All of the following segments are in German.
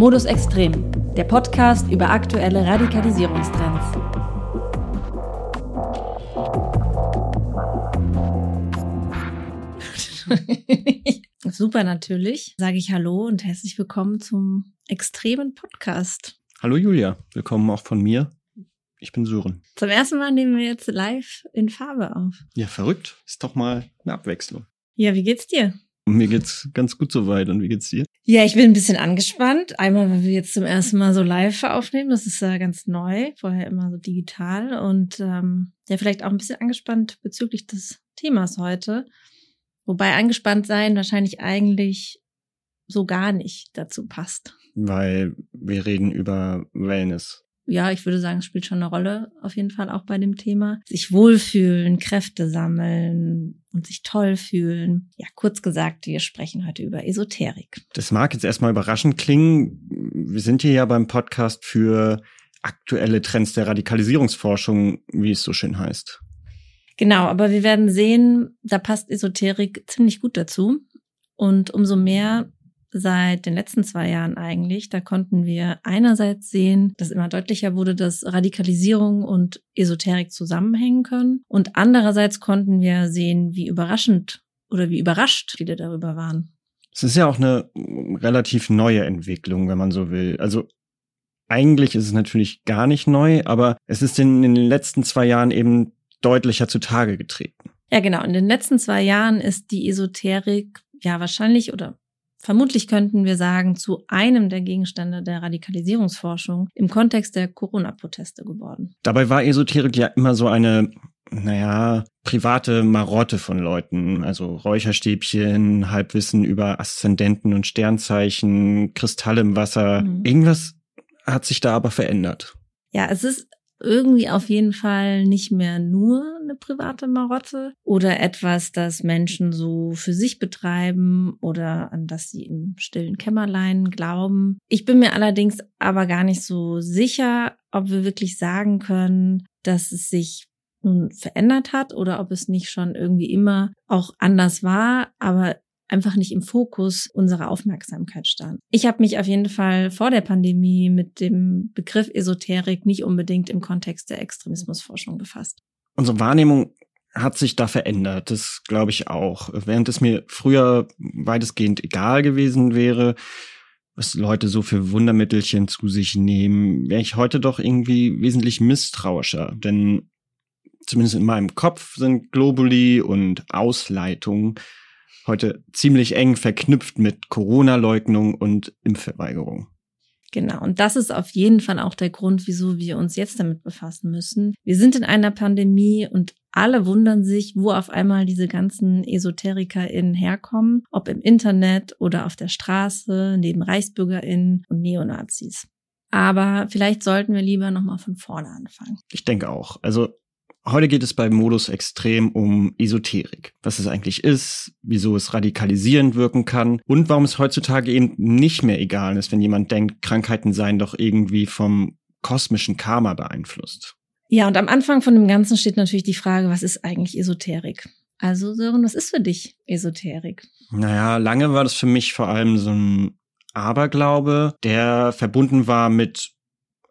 Modus Extrem, der Podcast über aktuelle Radikalisierungstrends. Super natürlich, sage ich Hallo und herzlich willkommen zum extremen Podcast. Hallo Julia, willkommen auch von mir. Ich bin Sören. Zum ersten Mal nehmen wir jetzt live in Farbe auf. Ja, verrückt. Ist doch mal eine Abwechslung. Ja, wie geht's dir? Mir geht's ganz gut soweit. Und wie geht's dir? Ja, ich bin ein bisschen angespannt. Einmal, weil wir jetzt zum ersten Mal so live aufnehmen. Das ist ja ganz neu. Vorher immer so digital. Und ähm, ja, vielleicht auch ein bisschen angespannt bezüglich des Themas heute. Wobei angespannt sein wahrscheinlich eigentlich so gar nicht dazu passt. Weil wir reden über Wellness ja, ich würde sagen, es spielt schon eine Rolle, auf jeden Fall auch bei dem Thema. Sich wohlfühlen, Kräfte sammeln und sich toll fühlen. Ja, kurz gesagt, wir sprechen heute über Esoterik. Das mag jetzt erstmal überraschend klingen. Wir sind hier ja beim Podcast für aktuelle Trends der Radikalisierungsforschung, wie es so schön heißt. Genau, aber wir werden sehen, da passt Esoterik ziemlich gut dazu. Und umso mehr seit den letzten zwei Jahren eigentlich. Da konnten wir einerseits sehen, dass immer deutlicher wurde, dass Radikalisierung und Esoterik zusammenhängen können. Und andererseits konnten wir sehen, wie überraschend oder wie überrascht viele darüber waren. Es ist ja auch eine relativ neue Entwicklung, wenn man so will. Also eigentlich ist es natürlich gar nicht neu, aber es ist in, in den letzten zwei Jahren eben deutlicher zutage getreten. Ja, genau. In den letzten zwei Jahren ist die Esoterik ja wahrscheinlich oder Vermutlich könnten wir sagen, zu einem der Gegenstände der Radikalisierungsforschung im Kontext der Corona-Proteste geworden. Dabei war Esoterik ja immer so eine, naja, private Marotte von Leuten. Also Räucherstäbchen, Halbwissen über Aszendenten und Sternzeichen, Kristalle im Wasser. Mhm. Irgendwas hat sich da aber verändert. Ja, es ist irgendwie auf jeden Fall nicht mehr nur eine private Marotte oder etwas, das Menschen so für sich betreiben oder an das sie im stillen Kämmerlein glauben. Ich bin mir allerdings aber gar nicht so sicher, ob wir wirklich sagen können, dass es sich nun verändert hat oder ob es nicht schon irgendwie immer auch anders war. Aber einfach nicht im Fokus unserer Aufmerksamkeit stand. Ich habe mich auf jeden Fall vor der Pandemie mit dem Begriff Esoterik nicht unbedingt im Kontext der Extremismusforschung befasst. Unsere Wahrnehmung hat sich da verändert, das glaube ich auch. Während es mir früher weitestgehend egal gewesen wäre, was Leute so für Wundermittelchen zu sich nehmen, wäre ich heute doch irgendwie wesentlich misstrauischer. Denn zumindest in meinem Kopf sind Globuli und Ausleitungen heute ziemlich eng verknüpft mit Corona-Leugnung und Impfverweigerung. Genau, und das ist auf jeden Fall auch der Grund, wieso wir uns jetzt damit befassen müssen. Wir sind in einer Pandemie und alle wundern sich, wo auf einmal diese ganzen EsoterikerInnen herkommen, ob im Internet oder auf der Straße, neben ReichsbürgerInnen und Neonazis. Aber vielleicht sollten wir lieber nochmal von vorne anfangen. Ich denke auch. Also Heute geht es beim Modus Extrem um Esoterik. Was es eigentlich ist, wieso es radikalisierend wirken kann und warum es heutzutage eben nicht mehr egal ist, wenn jemand denkt, Krankheiten seien doch irgendwie vom kosmischen Karma beeinflusst. Ja, und am Anfang von dem Ganzen steht natürlich die Frage, was ist eigentlich Esoterik? Also Sören, was ist für dich Esoterik? Naja, lange war das für mich vor allem so ein Aberglaube, der verbunden war mit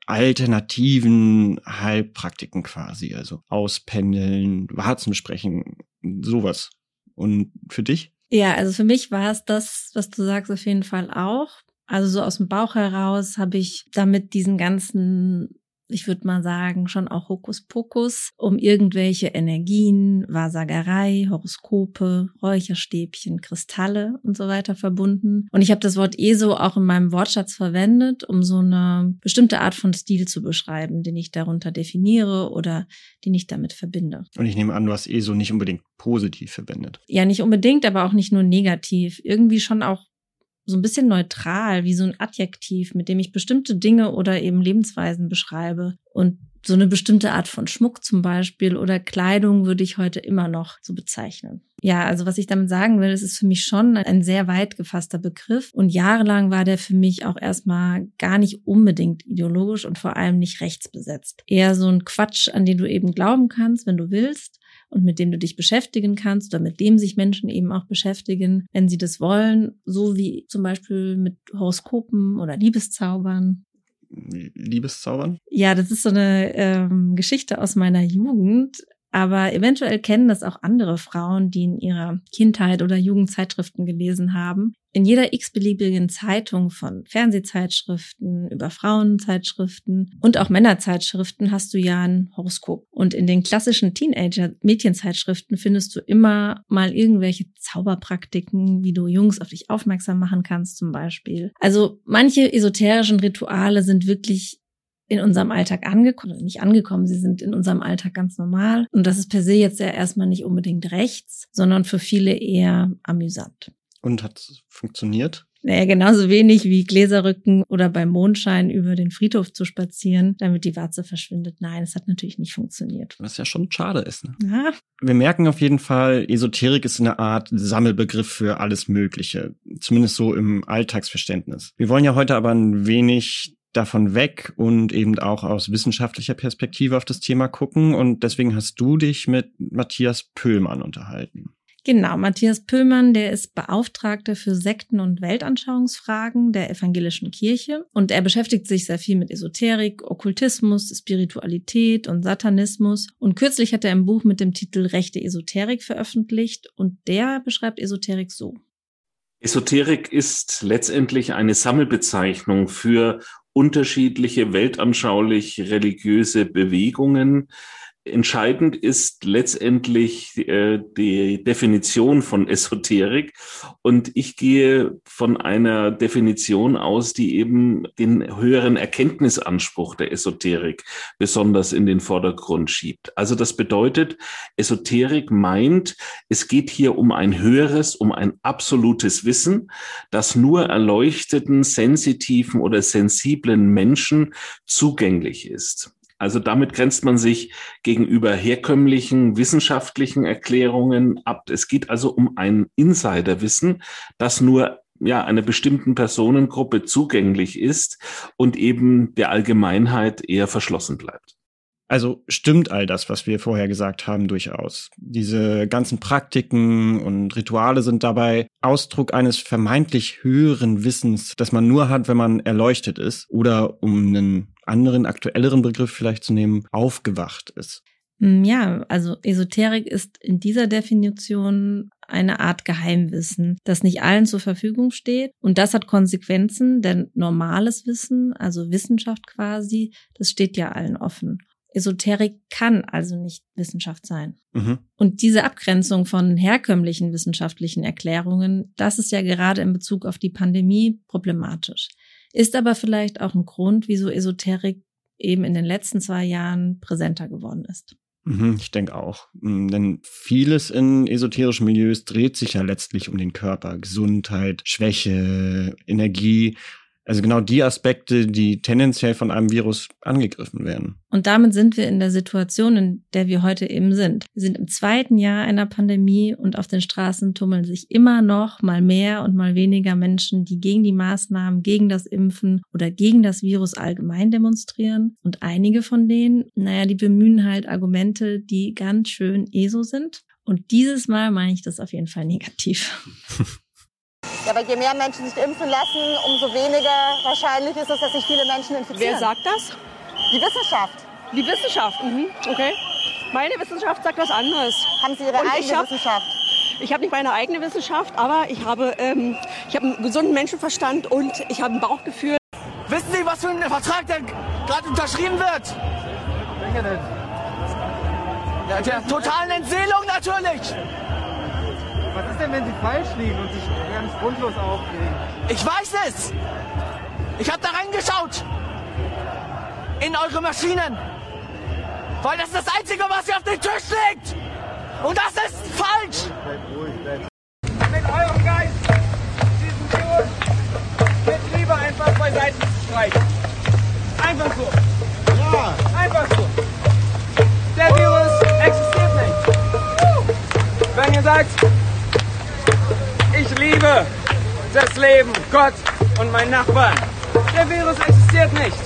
alternativen Heilpraktiken quasi, also auspendeln, Warzen sprechen, sowas. Und für dich? Ja, also für mich war es das, was du sagst, auf jeden Fall auch. Also so aus dem Bauch heraus habe ich damit diesen ganzen ich würde mal sagen, schon auch Hokuspokus, um irgendwelche Energien, Wahrsagerei, Horoskope, Räucherstäbchen, Kristalle und so weiter verbunden. Und ich habe das Wort ESO auch in meinem Wortschatz verwendet, um so eine bestimmte Art von Stil zu beschreiben, den ich darunter definiere oder den ich damit verbinde. Und ich nehme an, du hast ESO nicht unbedingt positiv verwendet. Ja, nicht unbedingt, aber auch nicht nur negativ. Irgendwie schon auch so ein bisschen neutral, wie so ein Adjektiv, mit dem ich bestimmte Dinge oder eben Lebensweisen beschreibe. Und so eine bestimmte Art von Schmuck zum Beispiel oder Kleidung würde ich heute immer noch so bezeichnen. Ja, also was ich damit sagen will, es ist für mich schon ein sehr weit gefasster Begriff und jahrelang war der für mich auch erstmal gar nicht unbedingt ideologisch und vor allem nicht rechtsbesetzt. Eher so ein Quatsch, an den du eben glauben kannst, wenn du willst und mit dem du dich beschäftigen kannst oder mit dem sich Menschen eben auch beschäftigen, wenn sie das wollen, so wie zum Beispiel mit Horoskopen oder Liebeszaubern. Liebeszaubern? Ja, das ist so eine ähm, Geschichte aus meiner Jugend. Aber eventuell kennen das auch andere Frauen, die in ihrer Kindheit oder Jugend Zeitschriften gelesen haben. In jeder x-beliebigen Zeitung von Fernsehzeitschriften über Frauenzeitschriften und auch Männerzeitschriften hast du ja ein Horoskop. Und in den klassischen Teenager-Mädchenzeitschriften findest du immer mal irgendwelche Zauberpraktiken, wie du Jungs auf dich aufmerksam machen kannst zum Beispiel. Also manche esoterischen Rituale sind wirklich in unserem Alltag angekommen, nicht angekommen, sie sind in unserem Alltag ganz normal. Und das ist per se jetzt ja erstmal nicht unbedingt rechts, sondern für viele eher amüsant. Und hat funktioniert? Naja, genauso wenig wie Gläserrücken oder beim Mondschein über den Friedhof zu spazieren, damit die Warze verschwindet. Nein, es hat natürlich nicht funktioniert. Was ja schon schade ist. Ne? Ja. Wir merken auf jeden Fall, Esoterik ist eine Art Sammelbegriff für alles Mögliche. Zumindest so im Alltagsverständnis. Wir wollen ja heute aber ein wenig davon weg und eben auch aus wissenschaftlicher Perspektive auf das Thema gucken. Und deswegen hast du dich mit Matthias Pöhlmann unterhalten. Genau, Matthias Pöhlmann, der ist Beauftragter für Sekten- und Weltanschauungsfragen der evangelischen Kirche. Und er beschäftigt sich sehr viel mit Esoterik, Okkultismus, Spiritualität und Satanismus. Und kürzlich hat er ein Buch mit dem Titel Rechte Esoterik veröffentlicht. Und der beschreibt Esoterik so. Esoterik ist letztendlich eine Sammelbezeichnung für unterschiedliche weltanschaulich religiöse Bewegungen, Entscheidend ist letztendlich äh, die Definition von Esoterik. Und ich gehe von einer Definition aus, die eben den höheren Erkenntnisanspruch der Esoterik besonders in den Vordergrund schiebt. Also das bedeutet, Esoterik meint, es geht hier um ein höheres, um ein absolutes Wissen, das nur erleuchteten, sensitiven oder sensiblen Menschen zugänglich ist. Also damit grenzt man sich gegenüber herkömmlichen wissenschaftlichen Erklärungen ab. Es geht also um ein Insiderwissen, das nur ja, einer bestimmten Personengruppe zugänglich ist und eben der Allgemeinheit eher verschlossen bleibt. Also stimmt all das, was wir vorher gesagt haben, durchaus. Diese ganzen Praktiken und Rituale sind dabei Ausdruck eines vermeintlich höheren Wissens, das man nur hat, wenn man erleuchtet ist oder um einen anderen, aktuelleren Begriff vielleicht zu nehmen, aufgewacht ist. Hm, ja, also Esoterik ist in dieser Definition eine Art Geheimwissen, das nicht allen zur Verfügung steht. Und das hat Konsequenzen, denn normales Wissen, also Wissenschaft quasi, das steht ja allen offen. Esoterik kann also nicht Wissenschaft sein. Mhm. Und diese Abgrenzung von herkömmlichen wissenschaftlichen Erklärungen, das ist ja gerade in Bezug auf die Pandemie problematisch. Ist aber vielleicht auch ein Grund, wieso Esoterik eben in den letzten zwei Jahren präsenter geworden ist. Mhm, ich denke auch. Mm, denn vieles in esoterischen Milieus dreht sich ja letztlich um den Körper. Gesundheit, Schwäche, Energie also genau die Aspekte, die tendenziell von einem Virus angegriffen werden. Und damit sind wir in der Situation, in der wir heute eben sind. Wir sind im zweiten Jahr einer Pandemie und auf den Straßen tummeln sich immer noch mal mehr und mal weniger Menschen, die gegen die Maßnahmen, gegen das Impfen oder gegen das Virus allgemein demonstrieren. Und einige von denen, naja, die bemühen halt Argumente, die ganz schön ESO sind. Und dieses Mal meine ich das auf jeden Fall negativ. Ja, aber je mehr Menschen sich impfen lassen, umso weniger wahrscheinlich ist es, dass sich viele Menschen infizieren. Wer sagt das? Die Wissenschaft. Die Wissenschaft, mhm. okay. Meine Wissenschaft sagt was anderes. Haben Sie Ihre Und eigene ich hab, Wissenschaft? Ich habe nicht meine eigene Wissenschaft, aber ich habe, ähm, ich habe einen gesunden Menschenverstand und ich habe ein Bauchgefühl. Wissen Sie, was für ein Vertrag denn gerade unterschrieben wird? Welcher denn? Ja, der totalen Entseelung natürlich! Was ist denn, wenn Sie falsch liegen und sich ganz grundlos aufregen? Ich weiß es! Ich habe da reingeschaut! In eure Maschinen! Weil das ist das Einzige, was hier auf dem Tisch liegt! Und das ist falsch! Mit eurem Geist diesen Virus mit Liebe einfach beiseite zu streichen. Einfach so. Ja. Einfach so. Der Virus existiert nicht. Wenn ihr sagt, liebe das Leben, Gott und meinen Nachbarn. Der Virus existiert nicht.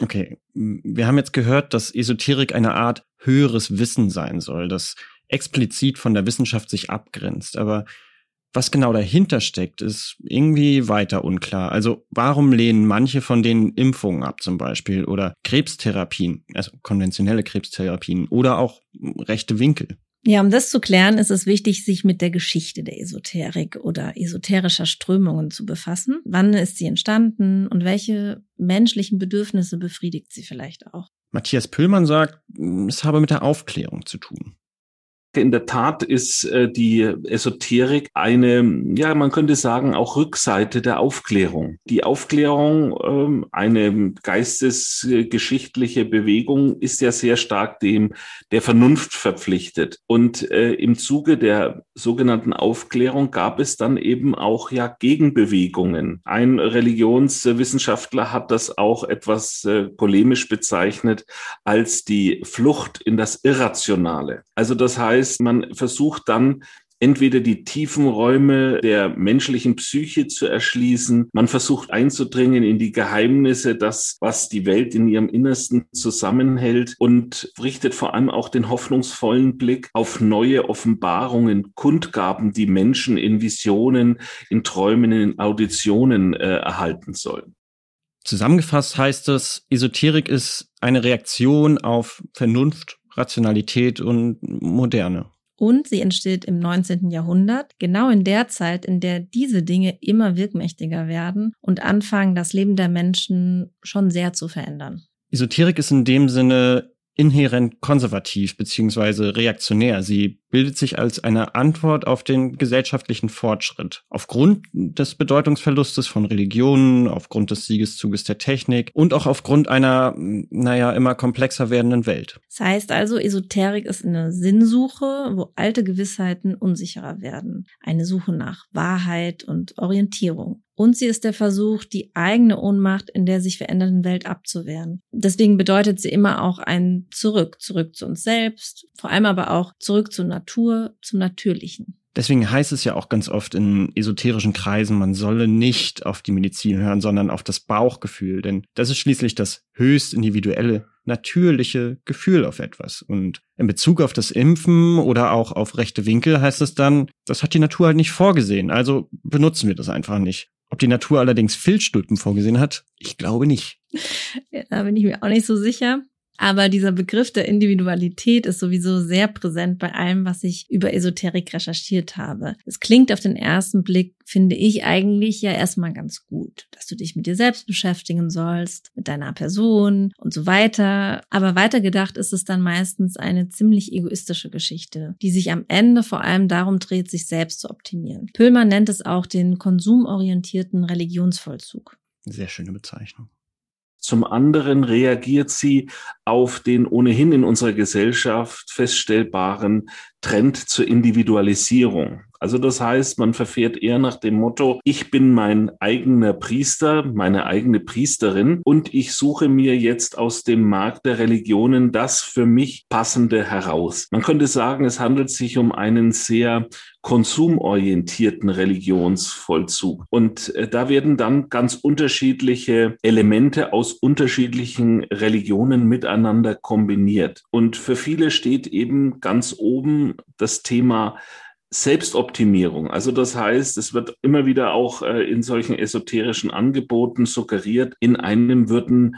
Okay, wir haben jetzt gehört, dass Esoterik eine Art höheres Wissen sein soll, das explizit von der Wissenschaft sich abgrenzt. Aber was genau dahinter steckt, ist irgendwie weiter unklar. Also warum lehnen manche von denen Impfungen ab zum Beispiel oder Krebstherapien, also konventionelle Krebstherapien oder auch rechte Winkel? Ja, um das zu klären, ist es wichtig, sich mit der Geschichte der Esoterik oder esoterischer Strömungen zu befassen. Wann ist sie entstanden und welche menschlichen Bedürfnisse befriedigt sie vielleicht auch? Matthias Püllmann sagt, es habe mit der Aufklärung zu tun. In der Tat ist äh, die Esoterik eine, ja, man könnte sagen, auch Rückseite der Aufklärung. Die Aufklärung, ähm, eine geistesgeschichtliche Bewegung, ist ja sehr stark dem der Vernunft verpflichtet. Und äh, im Zuge der sogenannten Aufklärung gab es dann eben auch ja Gegenbewegungen. Ein Religionswissenschaftler hat das auch etwas äh, polemisch bezeichnet als die Flucht in das Irrationale. Also das heißt, heißt, man versucht dann entweder die tiefen Räume der menschlichen Psyche zu erschließen. Man versucht einzudringen in die Geheimnisse, das, was die Welt in ihrem Innersten zusammenhält und richtet vor allem auch den hoffnungsvollen Blick auf neue Offenbarungen, Kundgaben, die Menschen in Visionen, in Träumen, in Auditionen äh, erhalten sollen. Zusammengefasst heißt es, Esoterik ist eine Reaktion auf Vernunft Rationalität und Moderne. Und sie entsteht im 19. Jahrhundert, genau in der Zeit, in der diese Dinge immer wirkmächtiger werden und anfangen, das Leben der Menschen schon sehr zu verändern. Esoterik ist in dem Sinne inhärent konservativ beziehungsweise reaktionär. Sie bildet sich als eine Antwort auf den gesellschaftlichen Fortschritt. Aufgrund des Bedeutungsverlustes von Religionen, aufgrund des Siegeszuges der Technik und auch aufgrund einer, naja, immer komplexer werdenden Welt. Das heißt also, Esoterik ist eine Sinnsuche, wo alte Gewissheiten unsicherer werden. Eine Suche nach Wahrheit und Orientierung. Und sie ist der Versuch, die eigene Ohnmacht in der sich verändernden Welt abzuwehren. Deswegen bedeutet sie immer auch ein Zurück, zurück zu uns selbst, vor allem aber auch zurück zur Natur, zum Natürlichen. Deswegen heißt es ja auch ganz oft in esoterischen Kreisen, man solle nicht auf die Medizin hören, sondern auf das Bauchgefühl, denn das ist schließlich das höchst individuelle, natürliche Gefühl auf etwas. Und in Bezug auf das Impfen oder auch auf rechte Winkel heißt es dann, das hat die Natur halt nicht vorgesehen, also benutzen wir das einfach nicht. Ob die Natur allerdings Filzstulpen vorgesehen hat, ich glaube nicht. Ja, da bin ich mir auch nicht so sicher. Aber dieser Begriff der Individualität ist sowieso sehr präsent bei allem, was ich über Esoterik recherchiert habe. Es klingt auf den ersten Blick, finde ich eigentlich ja erstmal ganz gut, dass du dich mit dir selbst beschäftigen sollst, mit deiner Person und so weiter. Aber weitergedacht ist es dann meistens eine ziemlich egoistische Geschichte, die sich am Ende vor allem darum dreht, sich selbst zu optimieren. Pöhlmann nennt es auch den konsumorientierten Religionsvollzug. Sehr schöne Bezeichnung. Zum anderen reagiert sie auf den ohnehin in unserer Gesellschaft feststellbaren Trend zur Individualisierung. Also das heißt, man verfährt eher nach dem Motto, ich bin mein eigener Priester, meine eigene Priesterin und ich suche mir jetzt aus dem Markt der Religionen das für mich passende heraus. Man könnte sagen, es handelt sich um einen sehr konsumorientierten Religionsvollzug. Und äh, da werden dann ganz unterschiedliche Elemente aus unterschiedlichen Religionen miteinander kombiniert. Und für viele steht eben ganz oben das Thema Selbstoptimierung. Also das heißt, es wird immer wieder auch äh, in solchen esoterischen Angeboten suggeriert, in einem würden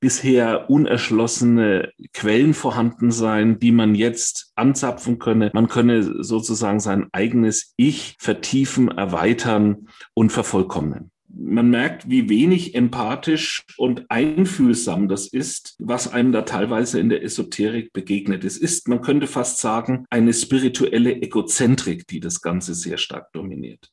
bisher unerschlossene Quellen vorhanden sein, die man jetzt anzapfen könne. Man könne sozusagen sein eigenes Ich vertiefen, erweitern und vervollkommnen man merkt, wie wenig empathisch und einfühlsam das ist, was einem da teilweise in der Esoterik begegnet. Es ist, man könnte fast sagen, eine spirituelle Egozentrik, die das Ganze sehr stark dominiert.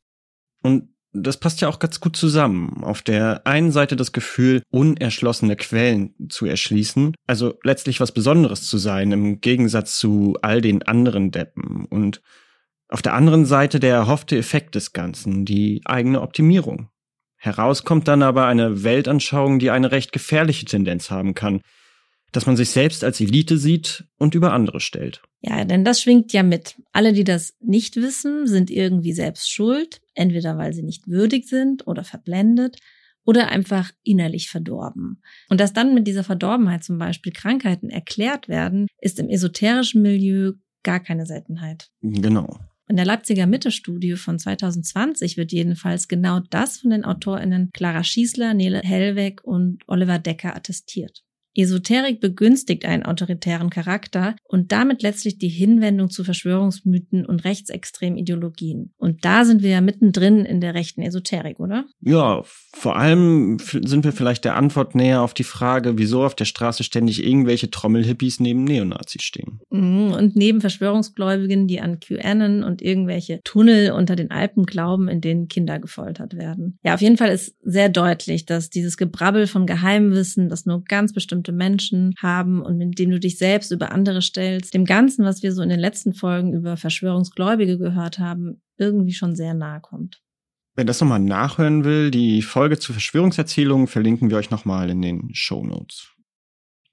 Und das passt ja auch ganz gut zusammen. Auf der einen Seite das Gefühl, unerschlossene Quellen zu erschließen, also letztlich was Besonderes zu sein, im Gegensatz zu all den anderen Deppen. Und auf der anderen Seite der erhoffte Effekt des Ganzen, die eigene Optimierung. Herauskommt dann aber eine Weltanschauung, die eine recht gefährliche Tendenz haben kann, dass man sich selbst als Elite sieht und über andere stellt. Ja, denn das schwingt ja mit. Alle, die das nicht wissen, sind irgendwie selbst schuld, entweder weil sie nicht würdig sind oder verblendet oder einfach innerlich verdorben. Und dass dann mit dieser Verdorbenheit zum Beispiel Krankheiten erklärt werden, ist im esoterischen Milieu gar keine Seltenheit. Genau. In der Leipziger Mitte-Studie von 2020 wird jedenfalls genau das von den AutorInnen Clara Schießler, Nele Hellweg und Oliver Decker attestiert. Esoterik begünstigt einen autoritären Charakter und damit letztlich die Hinwendung zu Verschwörungsmythen und rechtsextremen Ideologien. Und da sind wir ja mittendrin in der rechten Esoterik, oder? Ja, vor allem sind wir vielleicht der Antwort näher auf die Frage, wieso auf der Straße ständig irgendwelche Trommelhippies neben Neonazis stehen. Mhm, und neben Verschwörungsgläubigen, die an QAnon und irgendwelche Tunnel unter den Alpen glauben, in denen Kinder gefoltert werden. Ja, auf jeden Fall ist sehr deutlich, dass dieses Gebrabbel von Geheimwissen, das nur ganz bestimmt bestimmte Menschen haben und mit dem du dich selbst über andere stellst, dem Ganzen, was wir so in den letzten Folgen über Verschwörungsgläubige gehört haben, irgendwie schon sehr nahe kommt. Wer das nochmal nachhören will, die Folge zu Verschwörungserzählungen verlinken wir euch nochmal in den Show Notes.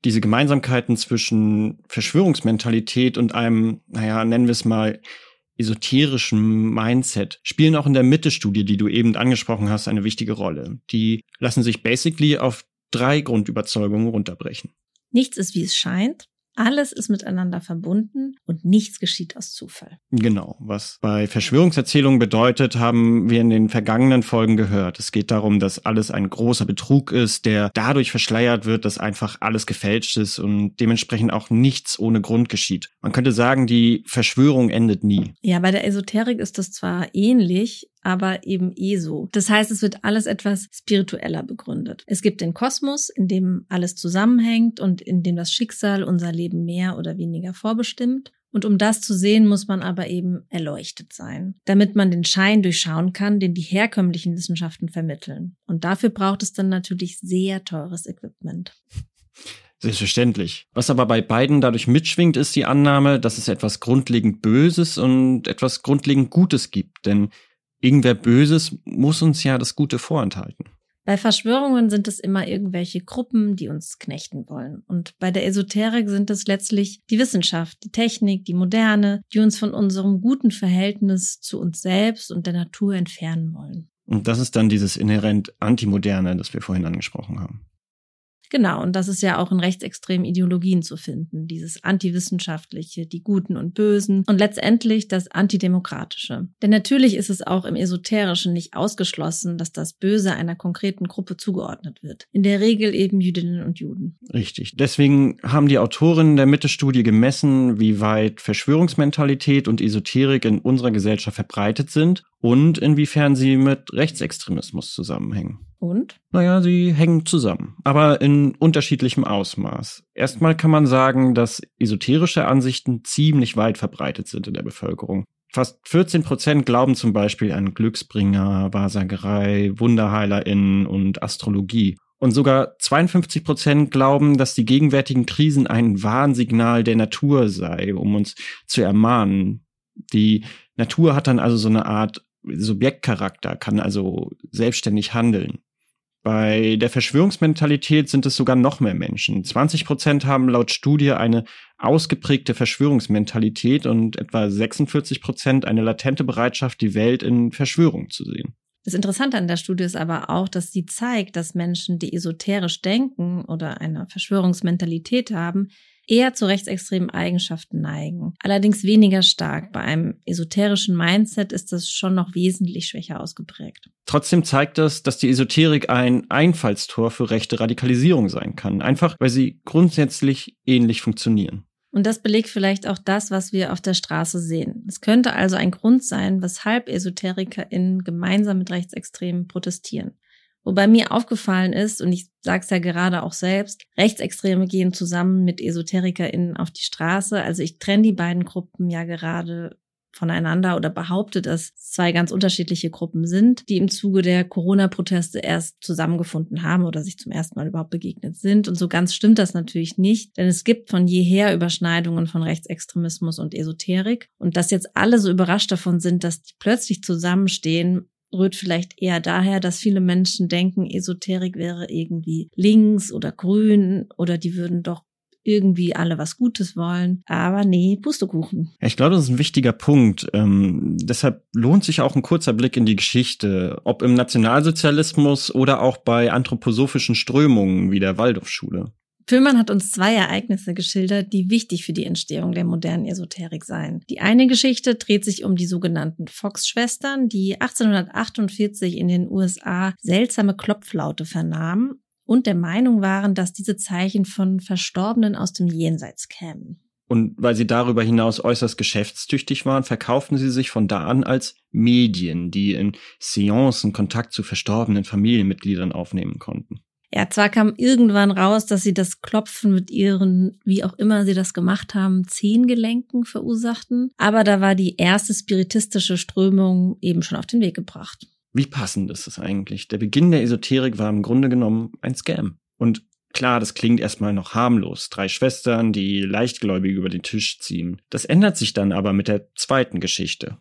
Diese Gemeinsamkeiten zwischen Verschwörungsmentalität und einem, naja, nennen wir es mal, esoterischen Mindset spielen auch in der Mitte-Studie, die du eben angesprochen hast, eine wichtige Rolle. Die lassen sich basically auf drei Grundüberzeugungen runterbrechen. Nichts ist, wie es scheint. Alles ist miteinander verbunden und nichts geschieht aus Zufall. Genau. Was bei Verschwörungserzählungen bedeutet, haben wir in den vergangenen Folgen gehört. Es geht darum, dass alles ein großer Betrug ist, der dadurch verschleiert wird, dass einfach alles gefälscht ist und dementsprechend auch nichts ohne Grund geschieht. Man könnte sagen, die Verschwörung endet nie. Ja, bei der Esoterik ist das zwar ähnlich, aber eben eh so. Das heißt, es wird alles etwas spiritueller begründet. Es gibt den Kosmos, in dem alles zusammenhängt und in dem das Schicksal unser Leben mehr oder weniger vorbestimmt. Und um das zu sehen, muss man aber eben erleuchtet sein, damit man den Schein durchschauen kann, den die herkömmlichen Wissenschaften vermitteln. Und dafür braucht es dann natürlich sehr teures Equipment. Selbstverständlich. Was aber bei beiden dadurch mitschwingt, ist die Annahme, dass es etwas grundlegend Böses und etwas grundlegend Gutes gibt. Denn irgendwer Böses muss uns ja das Gute vorenthalten. Bei Verschwörungen sind es immer irgendwelche Gruppen, die uns knechten wollen. Und bei der Esoterik sind es letztlich die Wissenschaft, die Technik, die Moderne, die uns von unserem guten Verhältnis zu uns selbst und der Natur entfernen wollen. Und das ist dann dieses inhärent Antimoderne, das wir vorhin angesprochen haben. Genau, und das ist ja auch in rechtsextremen Ideologien zu finden. Dieses antiwissenschaftliche, die Guten und Bösen und letztendlich das Antidemokratische. Denn natürlich ist es auch im Esoterischen nicht ausgeschlossen, dass das Böse einer konkreten Gruppe zugeordnet wird. In der Regel eben Jüdinnen und Juden. Richtig. Deswegen haben die Autorinnen der Mitte-Studie gemessen, wie weit Verschwörungsmentalität und Esoterik in unserer Gesellschaft verbreitet sind und inwiefern sie mit Rechtsextremismus zusammenhängen. Und? Naja, sie hängen zusammen, aber in unterschiedlichem Ausmaß. Erstmal kann man sagen, dass esoterische Ansichten ziemlich weit verbreitet sind in der Bevölkerung. Fast 14 Prozent glauben zum Beispiel an Glücksbringer, Wahrsagerei, WunderheilerInnen und Astrologie. Und sogar 52 Prozent glauben, dass die gegenwärtigen Krisen ein Warnsignal der Natur sei, um uns zu ermahnen. Die Natur hat dann also so eine Art Subjektcharakter, kann also selbstständig handeln. Bei der Verschwörungsmentalität sind es sogar noch mehr Menschen. 20 Prozent haben laut Studie eine ausgeprägte Verschwörungsmentalität und etwa 46 Prozent eine latente Bereitschaft, die Welt in Verschwörung zu sehen. Das Interessante an der Studie ist aber auch, dass sie zeigt, dass Menschen, die esoterisch denken oder eine Verschwörungsmentalität haben, eher zu rechtsextremen Eigenschaften neigen. Allerdings weniger stark. Bei einem esoterischen Mindset ist das schon noch wesentlich schwächer ausgeprägt. Trotzdem zeigt das, dass die Esoterik ein Einfallstor für rechte Radikalisierung sein kann. Einfach, weil sie grundsätzlich ähnlich funktionieren. Und das belegt vielleicht auch das, was wir auf der Straße sehen. Es könnte also ein Grund sein, weshalb EsoterikerInnen gemeinsam mit Rechtsextremen protestieren. Wobei mir aufgefallen ist, und ich sage es ja gerade auch selbst, Rechtsextreme gehen zusammen mit EsoterikerInnen auf die Straße. Also ich trenne die beiden Gruppen ja gerade voneinander oder behaupte, dass zwei ganz unterschiedliche Gruppen sind, die im Zuge der Corona-Proteste erst zusammengefunden haben oder sich zum ersten Mal überhaupt begegnet sind. Und so ganz stimmt das natürlich nicht, denn es gibt von jeher Überschneidungen von Rechtsextremismus und Esoterik. Und dass jetzt alle so überrascht davon sind, dass die plötzlich zusammenstehen, rührt vielleicht eher daher, dass viele Menschen denken, Esoterik wäre irgendwie links oder grün oder die würden doch irgendwie alle was Gutes wollen. Aber nee, Pustekuchen. Ich glaube, das ist ein wichtiger Punkt. Ähm, deshalb lohnt sich auch ein kurzer Blick in die Geschichte, ob im Nationalsozialismus oder auch bei anthroposophischen Strömungen wie der Waldorfschule. Füllmann hat uns zwei Ereignisse geschildert, die wichtig für die Entstehung der modernen Esoterik seien. Die eine Geschichte dreht sich um die sogenannten Fox-Schwestern, die 1848 in den USA seltsame Klopflaute vernahmen und der Meinung waren, dass diese Zeichen von Verstorbenen aus dem Jenseits kämen. Und weil sie darüber hinaus äußerst geschäftstüchtig waren, verkauften sie sich von da an als Medien, die in Seancen Kontakt zu verstorbenen Familienmitgliedern aufnehmen konnten. Ja, zwar kam irgendwann raus, dass sie das Klopfen mit ihren, wie auch immer sie das gemacht haben, Zehengelenken verursachten, aber da war die erste spiritistische Strömung eben schon auf den Weg gebracht. Wie passend ist es eigentlich? Der Beginn der Esoterik war im Grunde genommen ein Scam. Und klar, das klingt erstmal noch harmlos. Drei Schwestern, die leichtgläubig über den Tisch ziehen. Das ändert sich dann aber mit der zweiten Geschichte.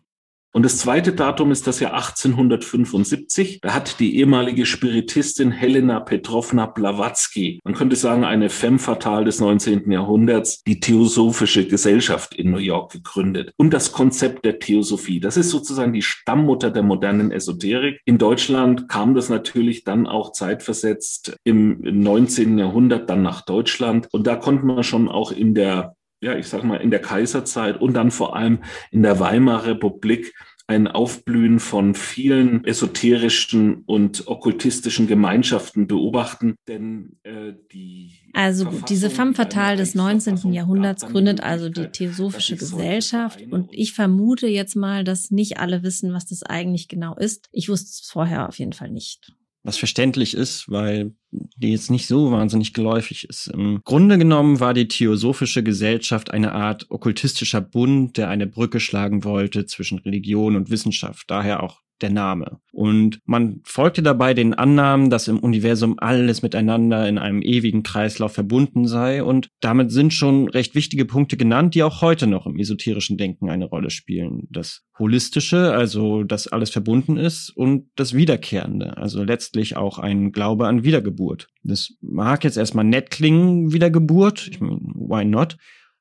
Und das zweite Datum ist das Jahr 1875. Da hat die ehemalige Spiritistin Helena Petrovna Blavatsky, man könnte sagen eine femme fatale des 19. Jahrhunderts, die Theosophische Gesellschaft in New York gegründet. Und das Konzept der Theosophie, das ist sozusagen die Stammmutter der modernen Esoterik. In Deutschland kam das natürlich dann auch zeitversetzt im 19. Jahrhundert dann nach Deutschland. Und da konnte man schon auch in der ja, ich sag mal, in der Kaiserzeit und dann vor allem in der Weimarer Republik ein Aufblühen von vielen esoterischen und okkultistischen Gemeinschaften beobachten, denn äh, die also gut, diese femme fatale des 19. Jahrhunderts gründet also die Theosophische Gesellschaft und ich vermute jetzt mal, dass nicht alle wissen, was das eigentlich genau ist. Ich wusste es vorher auf jeden Fall nicht was verständlich ist, weil die jetzt nicht so wahnsinnig geläufig ist. Im Grunde genommen war die Theosophische Gesellschaft eine Art okkultistischer Bund, der eine Brücke schlagen wollte zwischen Religion und Wissenschaft, daher auch der Name. Und man folgte dabei den Annahmen, dass im Universum alles miteinander in einem ewigen Kreislauf verbunden sei. Und damit sind schon recht wichtige Punkte genannt, die auch heute noch im esoterischen Denken eine Rolle spielen. Das Holistische, also dass alles verbunden ist, und das Wiederkehrende, also letztlich auch ein Glaube an Wiedergeburt. Das mag jetzt erstmal nett klingen, Wiedergeburt. Ich meine, why not?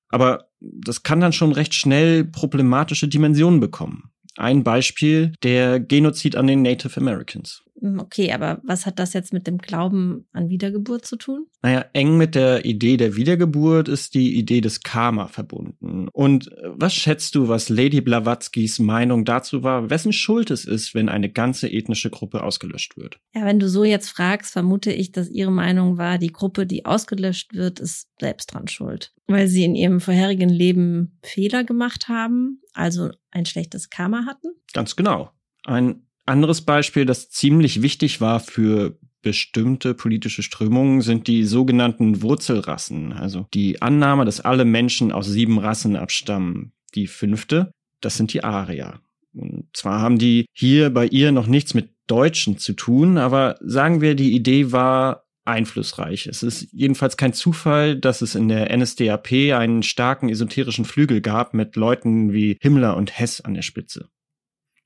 Aber das kann dann schon recht schnell problematische Dimensionen bekommen. Ein Beispiel, der Genozid an den Native Americans. Hm, okay, aber was hat das jetzt mit dem Glauben an Wiedergeburt zu tun? Naja, eng mit der Idee der Wiedergeburt ist die Idee des Karma verbunden. Und äh, was schätzt du, was Lady Blavatskys Meinung dazu war, wessen Schuld es ist, wenn eine ganze ethnische Gruppe ausgelöscht wird? Ja, wenn du so jetzt fragst, vermute ich, dass ihre Meinung war, die Gruppe, die ausgelöscht wird, ist selbst dran schuld. Weil sie in ihrem vorherigen Leben Fehler gemacht haben, also ein schlechtes Karma hatten? Ganz genau. Ein anderes Beispiel, das ziemlich wichtig war für bestimmte politische Strömungen, sind die sogenannten Wurzelrassen, also die Annahme, dass alle Menschen aus sieben Rassen abstammen. Die fünfte, das sind die Arier. Und zwar haben die hier bei ihr noch nichts mit Deutschen zu tun, aber sagen wir, die Idee war einflussreich. Es ist jedenfalls kein Zufall, dass es in der NSDAP einen starken esoterischen Flügel gab mit Leuten wie Himmler und Hess an der Spitze.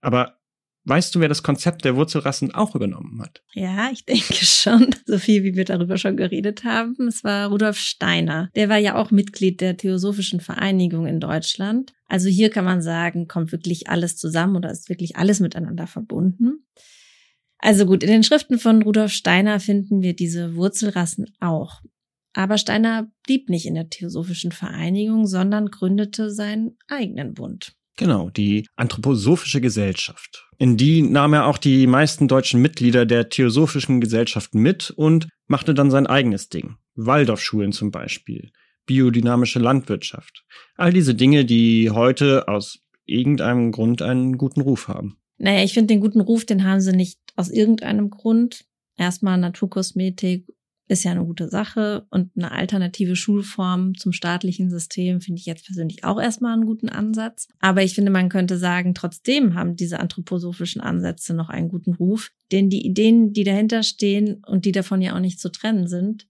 Aber Weißt du, wer das Konzept der Wurzelrassen auch übernommen hat? Ja, ich denke schon. So viel, wie wir darüber schon geredet haben. Es war Rudolf Steiner. Der war ja auch Mitglied der Theosophischen Vereinigung in Deutschland. Also hier kann man sagen, kommt wirklich alles zusammen oder ist wirklich alles miteinander verbunden. Also gut, in den Schriften von Rudolf Steiner finden wir diese Wurzelrassen auch. Aber Steiner blieb nicht in der Theosophischen Vereinigung, sondern gründete seinen eigenen Bund. Genau, die Anthroposophische Gesellschaft. In die nahm er auch die meisten deutschen Mitglieder der Theosophischen Gesellschaften mit und machte dann sein eigenes Ding. Waldorfschulen zum Beispiel, biodynamische Landwirtschaft. All diese Dinge, die heute aus irgendeinem Grund einen guten Ruf haben. Naja, ich finde den guten Ruf, den haben sie nicht aus irgendeinem Grund. Erstmal Naturkosmetik ist ja eine gute Sache und eine alternative Schulform zum staatlichen System finde ich jetzt persönlich auch erstmal einen guten Ansatz. Aber ich finde, man könnte sagen, trotzdem haben diese anthroposophischen Ansätze noch einen guten Ruf, denn die Ideen, die dahinter stehen und die davon ja auch nicht zu trennen sind,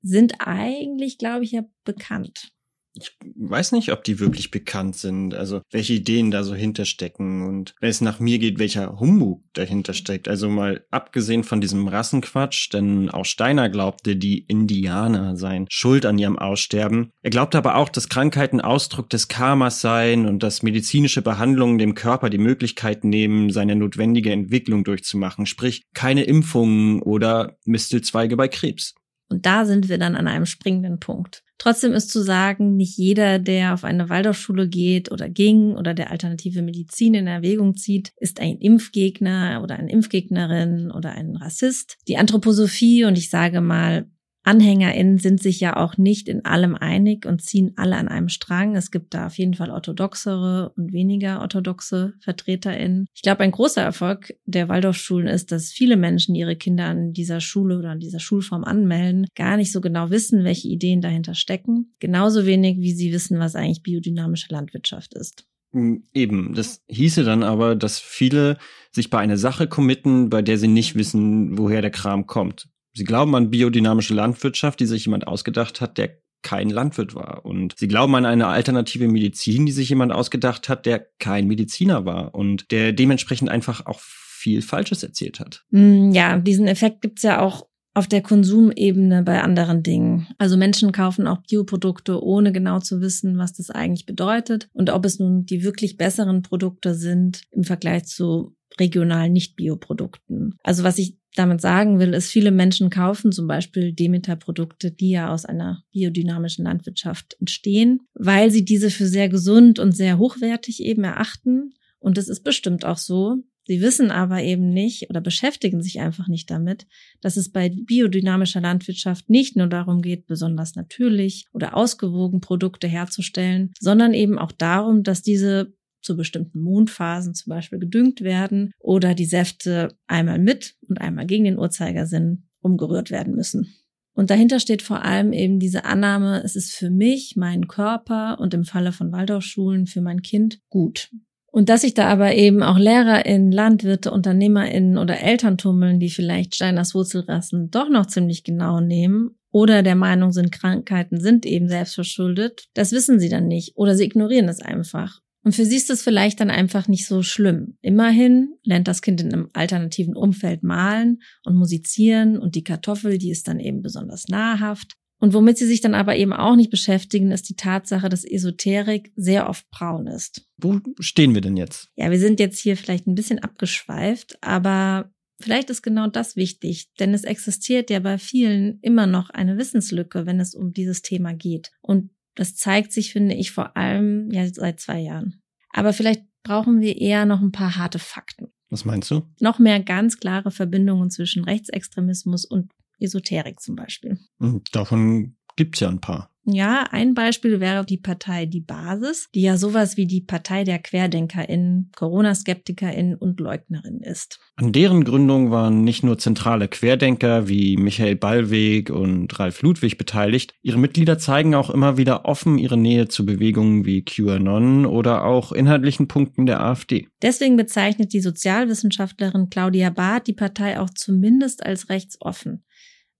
sind eigentlich, glaube ich, ja bekannt. Ich weiß nicht, ob die wirklich bekannt sind, also welche Ideen da so hinterstecken und wenn es nach mir geht, welcher Humbug dahinter steckt. Also mal abgesehen von diesem Rassenquatsch, denn auch Steiner glaubte, die Indianer seien schuld an ihrem Aussterben. Er glaubte aber auch, dass Krankheiten Ausdruck des Karmas seien und dass medizinische Behandlungen dem Körper die Möglichkeit nehmen, seine notwendige Entwicklung durchzumachen, sprich keine Impfungen oder Mistelzweige bei Krebs. Und da sind wir dann an einem springenden Punkt. Trotzdem ist zu sagen, nicht jeder, der auf eine Waldorfschule geht oder ging oder der alternative Medizin in Erwägung zieht, ist ein Impfgegner oder eine Impfgegnerin oder ein Rassist. Die Anthroposophie und ich sage mal AnhängerInnen sind sich ja auch nicht in allem einig und ziehen alle an einem Strang. Es gibt da auf jeden Fall orthodoxere und weniger orthodoxe VertreterInnen. Ich glaube, ein großer Erfolg der Waldorfschulen ist, dass viele Menschen ihre Kinder an dieser Schule oder an dieser Schulform anmelden, gar nicht so genau wissen, welche Ideen dahinter stecken. Genauso wenig, wie sie wissen, was eigentlich biodynamische Landwirtschaft ist. Hm, eben, das hieße dann aber, dass viele sich bei einer Sache committen, bei der sie nicht wissen, woher der Kram kommt. Sie glauben an biodynamische Landwirtschaft, die sich jemand ausgedacht hat, der kein Landwirt war. Und sie glauben an eine alternative Medizin, die sich jemand ausgedacht hat, der kein Mediziner war und der dementsprechend einfach auch viel Falsches erzählt hat. Mm, ja, diesen Effekt gibt's ja auch auf der Konsumebene bei anderen Dingen. Also Menschen kaufen auch Bioprodukte, ohne genau zu wissen, was das eigentlich bedeutet und ob es nun die wirklich besseren Produkte sind im Vergleich zu regionalen Nicht-Bioprodukten. Also was ich damit sagen will, ist, viele Menschen kaufen zum Beispiel Demeter-Produkte, die ja aus einer biodynamischen Landwirtschaft entstehen, weil sie diese für sehr gesund und sehr hochwertig eben erachten. Und es ist bestimmt auch so. Sie wissen aber eben nicht oder beschäftigen sich einfach nicht damit, dass es bei biodynamischer Landwirtschaft nicht nur darum geht, besonders natürlich oder ausgewogen Produkte herzustellen, sondern eben auch darum, dass diese zu bestimmten Mondphasen zum Beispiel gedüngt werden oder die Säfte einmal mit und einmal gegen den Uhrzeigersinn umgerührt werden müssen. Und dahinter steht vor allem eben diese Annahme, es ist für mich, meinen Körper und im Falle von Waldorfschulen für mein Kind gut. Und dass sich da aber eben auch LehrerInnen, Landwirte, UnternehmerInnen oder Eltern tummeln, die vielleicht Steiners Wurzelrassen doch noch ziemlich genau nehmen oder der Meinung sind, Krankheiten sind eben selbstverschuldet, das wissen sie dann nicht oder sie ignorieren es einfach. Und für sie ist es vielleicht dann einfach nicht so schlimm. Immerhin lernt das Kind in einem alternativen Umfeld malen und musizieren und die Kartoffel, die ist dann eben besonders nahrhaft. Und womit sie sich dann aber eben auch nicht beschäftigen, ist die Tatsache, dass Esoterik sehr oft braun ist. Wo stehen wir denn jetzt? Ja, wir sind jetzt hier vielleicht ein bisschen abgeschweift, aber vielleicht ist genau das wichtig, denn es existiert ja bei vielen immer noch eine Wissenslücke, wenn es um dieses Thema geht. Und das zeigt sich, finde ich, vor allem ja seit zwei Jahren. Aber vielleicht brauchen wir eher noch ein paar harte Fakten. Was meinst du? Noch mehr ganz klare Verbindungen zwischen Rechtsextremismus und Esoterik zum Beispiel. Hm, davon gibt's ja ein paar. Ja, ein Beispiel wäre die Partei Die Basis, die ja sowas wie die Partei der QuerdenkerInnen, Corona-SkeptikerInnen und LeugnerInnen ist. An deren Gründung waren nicht nur zentrale Querdenker wie Michael Ballweg und Ralf Ludwig beteiligt, ihre Mitglieder zeigen auch immer wieder offen ihre Nähe zu Bewegungen wie QAnon oder auch inhaltlichen Punkten der AfD. Deswegen bezeichnet die Sozialwissenschaftlerin Claudia Barth die Partei auch zumindest als rechtsoffen.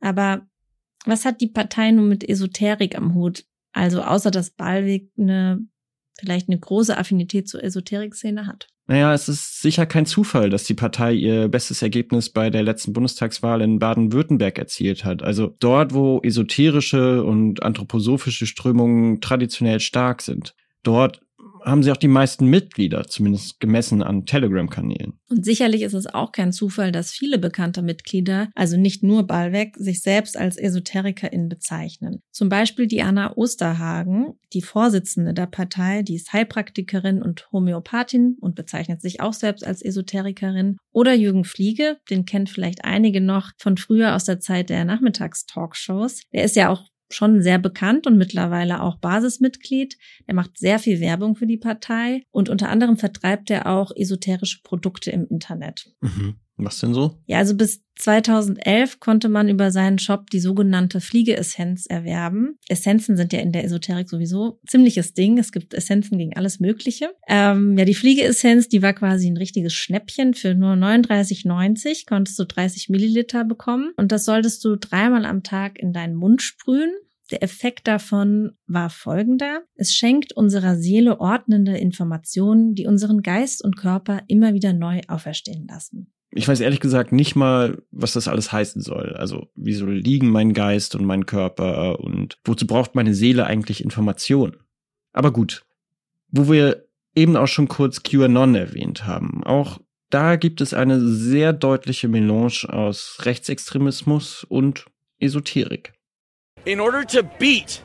Aber was hat die Partei nun mit Esoterik am Hut? Also außer dass Ballweg eine vielleicht eine große Affinität zur Esoterik-Szene hat. Naja, es ist sicher kein Zufall, dass die Partei ihr bestes Ergebnis bei der letzten Bundestagswahl in Baden-Württemberg erzielt hat. Also dort, wo esoterische und anthroposophische Strömungen traditionell stark sind. Dort haben sie auch die meisten Mitglieder, zumindest gemessen an Telegram-Kanälen. Und sicherlich ist es auch kein Zufall, dass viele bekannte Mitglieder, also nicht nur Ballweg, sich selbst als EsoterikerInnen bezeichnen. Zum Beispiel Diana Osterhagen, die Vorsitzende der Partei, die ist Heilpraktikerin und Homöopathin und bezeichnet sich auch selbst als Esoterikerin. Oder Jürgen Fliege, den kennt vielleicht einige noch von früher aus der Zeit der Nachmittagstalkshows. Der ist ja auch schon sehr bekannt und mittlerweile auch Basismitglied. Er macht sehr viel Werbung für die Partei und unter anderem vertreibt er auch esoterische Produkte im Internet. Mhm. Was denn so? Ja, also bis 2011 konnte man über seinen Shop die sogenannte Fliegeessenz erwerben. Essenzen sind ja in der Esoterik sowieso ziemliches Ding. Es gibt Essenzen gegen alles Mögliche. Ähm, ja, die Fliegeessenz, die war quasi ein richtiges Schnäppchen. Für nur 39,90 konntest du 30 Milliliter bekommen und das solltest du dreimal am Tag in deinen Mund sprühen. Der Effekt davon war folgender. Es schenkt unserer Seele ordnende Informationen, die unseren Geist und Körper immer wieder neu auferstehen lassen. Ich weiß ehrlich gesagt nicht mal, was das alles heißen soll. Also, wieso liegen mein Geist und mein Körper und wozu braucht meine Seele eigentlich Informationen? Aber gut. Wo wir eben auch schon kurz QAnon erwähnt haben. Auch da gibt es eine sehr deutliche Melange aus Rechtsextremismus und Esoterik. In order to beat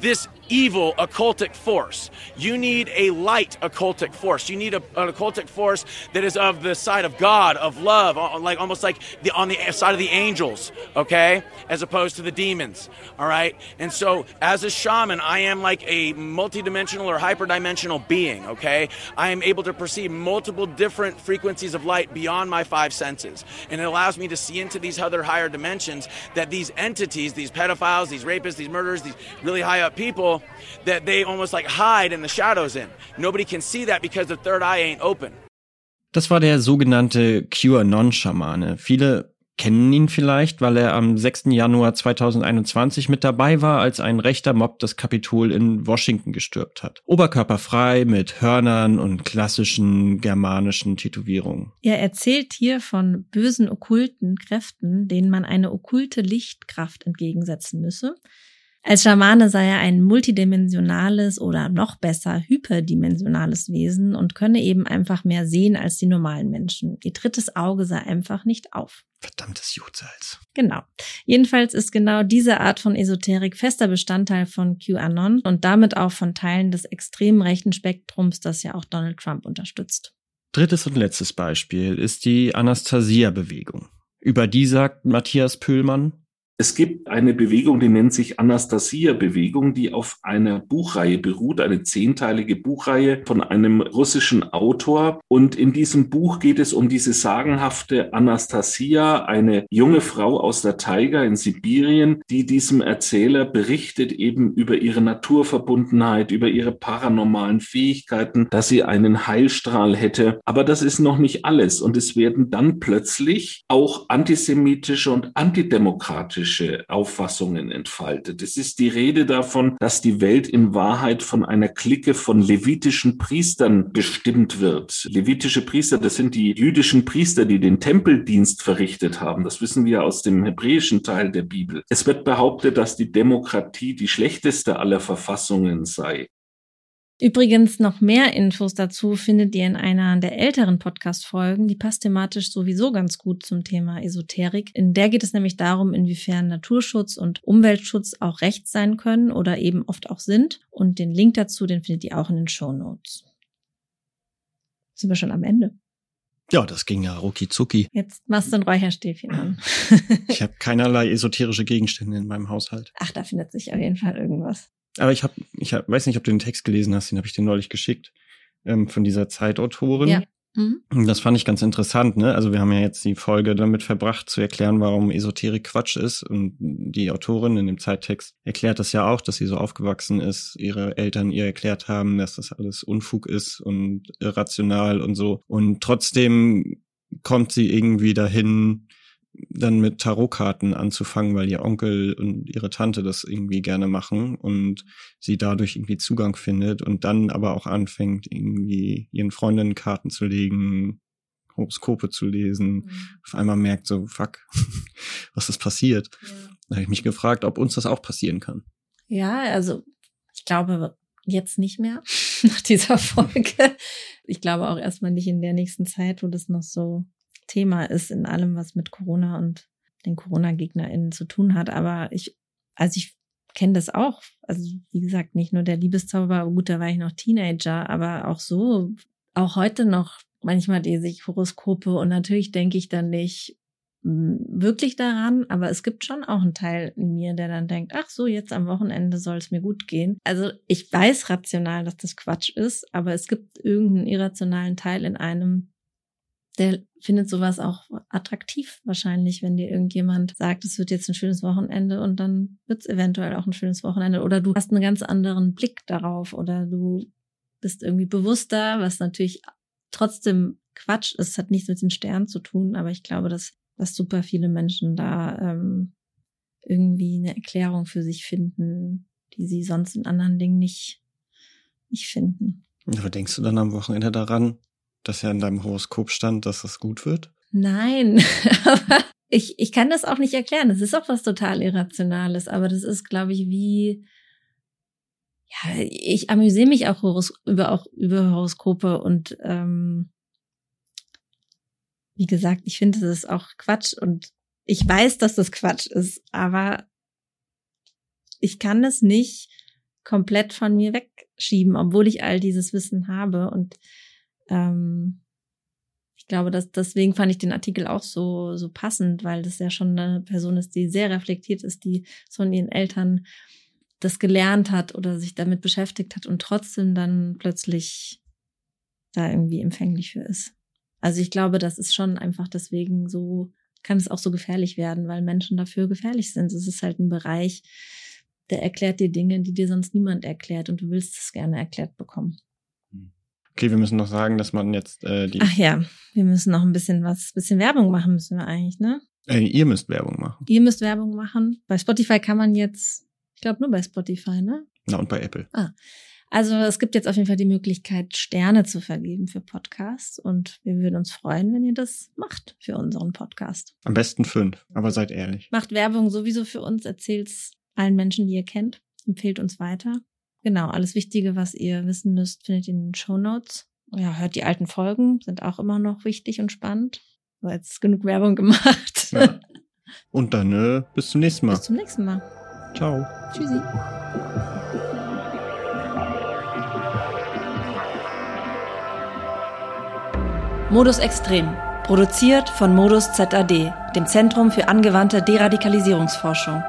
this evil occultic force. You need a light occultic force. You need a, an occultic force that is of the side of God, of love, uh, like almost like the on the side of the angels, okay, as opposed to the demons. All right, and so as a shaman, I am like a multidimensional or hyperdimensional being. Okay, I am able to perceive multiple different frequencies of light beyond my five senses, and it allows me to see into these other higher dimensions that these entities, these pedophiles, these rapists, these murderers, these really high up people that they almost like hide in the shadows in. Nobody can see that because the third eye ain't open. Das war der sogenannte QAnon-Schamane. Viele kennen ihn vielleicht, weil er am 6. Januar 2021 mit dabei war, als ein rechter Mob das Kapitol in Washington gestürmt hat. Oberkörperfrei mit Hörnern und klassischen germanischen Tätowierungen. Er erzählt hier von bösen okkulten Kräften, denen man eine okkulte Lichtkraft entgegensetzen müsse. Als Schamane sei er ein multidimensionales oder noch besser hyperdimensionales Wesen und könne eben einfach mehr sehen als die normalen Menschen. Ihr drittes Auge sei einfach nicht auf. Verdammtes Jodsalz. Genau. Jedenfalls ist genau diese Art von Esoterik fester Bestandteil von QAnon und damit auch von Teilen des extremen rechten Spektrums, das ja auch Donald Trump unterstützt. Drittes und letztes Beispiel ist die Anastasia-Bewegung. Über die sagt Matthias Pöhlmann, es gibt eine Bewegung, die nennt sich Anastasia-Bewegung, die auf einer Buchreihe beruht, eine zehnteilige Buchreihe von einem russischen Autor. Und in diesem Buch geht es um diese sagenhafte Anastasia, eine junge Frau aus der Taiga in Sibirien, die diesem Erzähler berichtet eben über ihre Naturverbundenheit, über ihre paranormalen Fähigkeiten, dass sie einen Heilstrahl hätte. Aber das ist noch nicht alles. Und es werden dann plötzlich auch antisemitische und antidemokratische politische Auffassungen entfaltet. Es ist die Rede davon, dass die Welt in Wahrheit von einer Clique von levitischen Priestern bestimmt wird. Levitische Priester, das sind die jüdischen Priester, die den Tempeldienst verrichtet haben. Das wissen wir aus dem hebräischen Teil der Bibel. Es wird behauptet, dass die Demokratie die schlechteste aller Verfassungen sei. Übrigens noch mehr Infos dazu findet ihr in einer der älteren Podcast-Folgen, die passt thematisch sowieso ganz gut zum Thema Esoterik. In der geht es nämlich darum, inwiefern Naturschutz und Umweltschutz auch Recht sein können oder eben oft auch sind. Und den Link dazu, den findet ihr auch in den Show Notes. Sind wir schon am Ende? Ja, das ging ja rucki zucki. Jetzt machst du ein Räucherstäbchen an. ich habe keinerlei esoterische Gegenstände in meinem Haushalt. Ach, da findet sich auf jeden Fall irgendwas. Aber ich habe, ich hab, weiß nicht, ob du den Text gelesen hast, den habe ich dir neulich geschickt, ähm, von dieser Zeitautorin. Ja. Mhm. Das fand ich ganz interessant, ne? Also wir haben ja jetzt die Folge damit verbracht zu erklären, warum Esoterik Quatsch ist. Und die Autorin in dem Zeittext erklärt das ja auch, dass sie so aufgewachsen ist, ihre Eltern ihr erklärt haben, dass das alles Unfug ist und irrational und so. Und trotzdem kommt sie irgendwie dahin, dann mit Tarotkarten anzufangen, weil ihr Onkel und ihre Tante das irgendwie gerne machen und sie dadurch irgendwie Zugang findet und dann aber auch anfängt, irgendwie ihren Freundinnen Karten zu legen, Horoskope zu lesen, mhm. auf einmal merkt so, fuck, was ist passiert? Ja. Da habe ich mich gefragt, ob uns das auch passieren kann. Ja, also ich glaube jetzt nicht mehr nach dieser Folge. Ich glaube auch erstmal nicht in der nächsten Zeit, wo das noch so Thema ist in allem, was mit Corona und den Corona-GegnerInnen zu tun hat. Aber ich, also ich kenne das auch. Also wie gesagt, nicht nur der Liebeszauber, gut, da war ich noch Teenager, aber auch so, auch heute noch manchmal lese ich Horoskope und natürlich denke ich dann nicht hm, wirklich daran, aber es gibt schon auch einen Teil in mir, der dann denkt, ach so, jetzt am Wochenende soll es mir gut gehen. Also ich weiß rational, dass das Quatsch ist, aber es gibt irgendeinen irrationalen Teil in einem, der findet sowas auch attraktiv wahrscheinlich, wenn dir irgendjemand sagt, es wird jetzt ein schönes Wochenende und dann wird es eventuell auch ein schönes Wochenende oder du hast einen ganz anderen Blick darauf oder du bist irgendwie bewusster, was natürlich trotzdem Quatsch ist, hat nichts mit den Sternen zu tun, aber ich glaube, dass, dass super viele Menschen da ähm, irgendwie eine Erklärung für sich finden, die sie sonst in anderen Dingen nicht, nicht finden. Aber denkst du dann am Wochenende daran, dass ja in deinem Horoskop stand, dass das gut wird? Nein, aber ich, ich kann das auch nicht erklären. Das ist auch was total Irrationales, aber das ist, glaube ich, wie, ja, ich amüsiere mich auch über, auch über Horoskope und ähm, wie gesagt, ich finde, das ist auch Quatsch und ich weiß, dass das Quatsch ist, aber ich kann es nicht komplett von mir wegschieben, obwohl ich all dieses Wissen habe. Und ähm, ich glaube, dass deswegen fand ich den Artikel auch so so passend, weil das ja schon eine Person ist, die sehr reflektiert ist, die von ihren Eltern das gelernt hat oder sich damit beschäftigt hat und trotzdem dann plötzlich da irgendwie empfänglich für ist. Also ich glaube, das ist schon einfach deswegen so, kann es auch so gefährlich werden, weil Menschen dafür gefährlich sind. Es ist halt ein Bereich, der erklärt dir Dinge, die dir sonst niemand erklärt und du willst es gerne erklärt bekommen. Okay, wir müssen noch sagen, dass man jetzt äh, die. Ach ja, wir müssen noch ein bisschen was, bisschen Werbung machen müssen wir eigentlich, ne? Äh, ihr müsst Werbung machen. Ihr müsst Werbung machen. Bei Spotify kann man jetzt, ich glaube nur bei Spotify, ne? Na und bei Apple. Ah. Also es gibt jetzt auf jeden Fall die Möglichkeit, Sterne zu vergeben für Podcasts und wir würden uns freuen, wenn ihr das macht für unseren Podcast. Am besten fünf, aber seid ehrlich. Macht Werbung sowieso für uns, erzählt's allen Menschen, die ihr kennt, empfehlt uns weiter. Genau, alles Wichtige, was ihr wissen müsst, findet ihr in den Show Notes. Ja, hört die alten Folgen, sind auch immer noch wichtig und spannend. So, jetzt genug Werbung gemacht. Ja. Und dann äh, bis zum nächsten Mal. Bis zum nächsten Mal. Ciao. Tschüssi. Modus Extrem. Produziert von Modus ZAD, dem Zentrum für angewandte Deradikalisierungsforschung.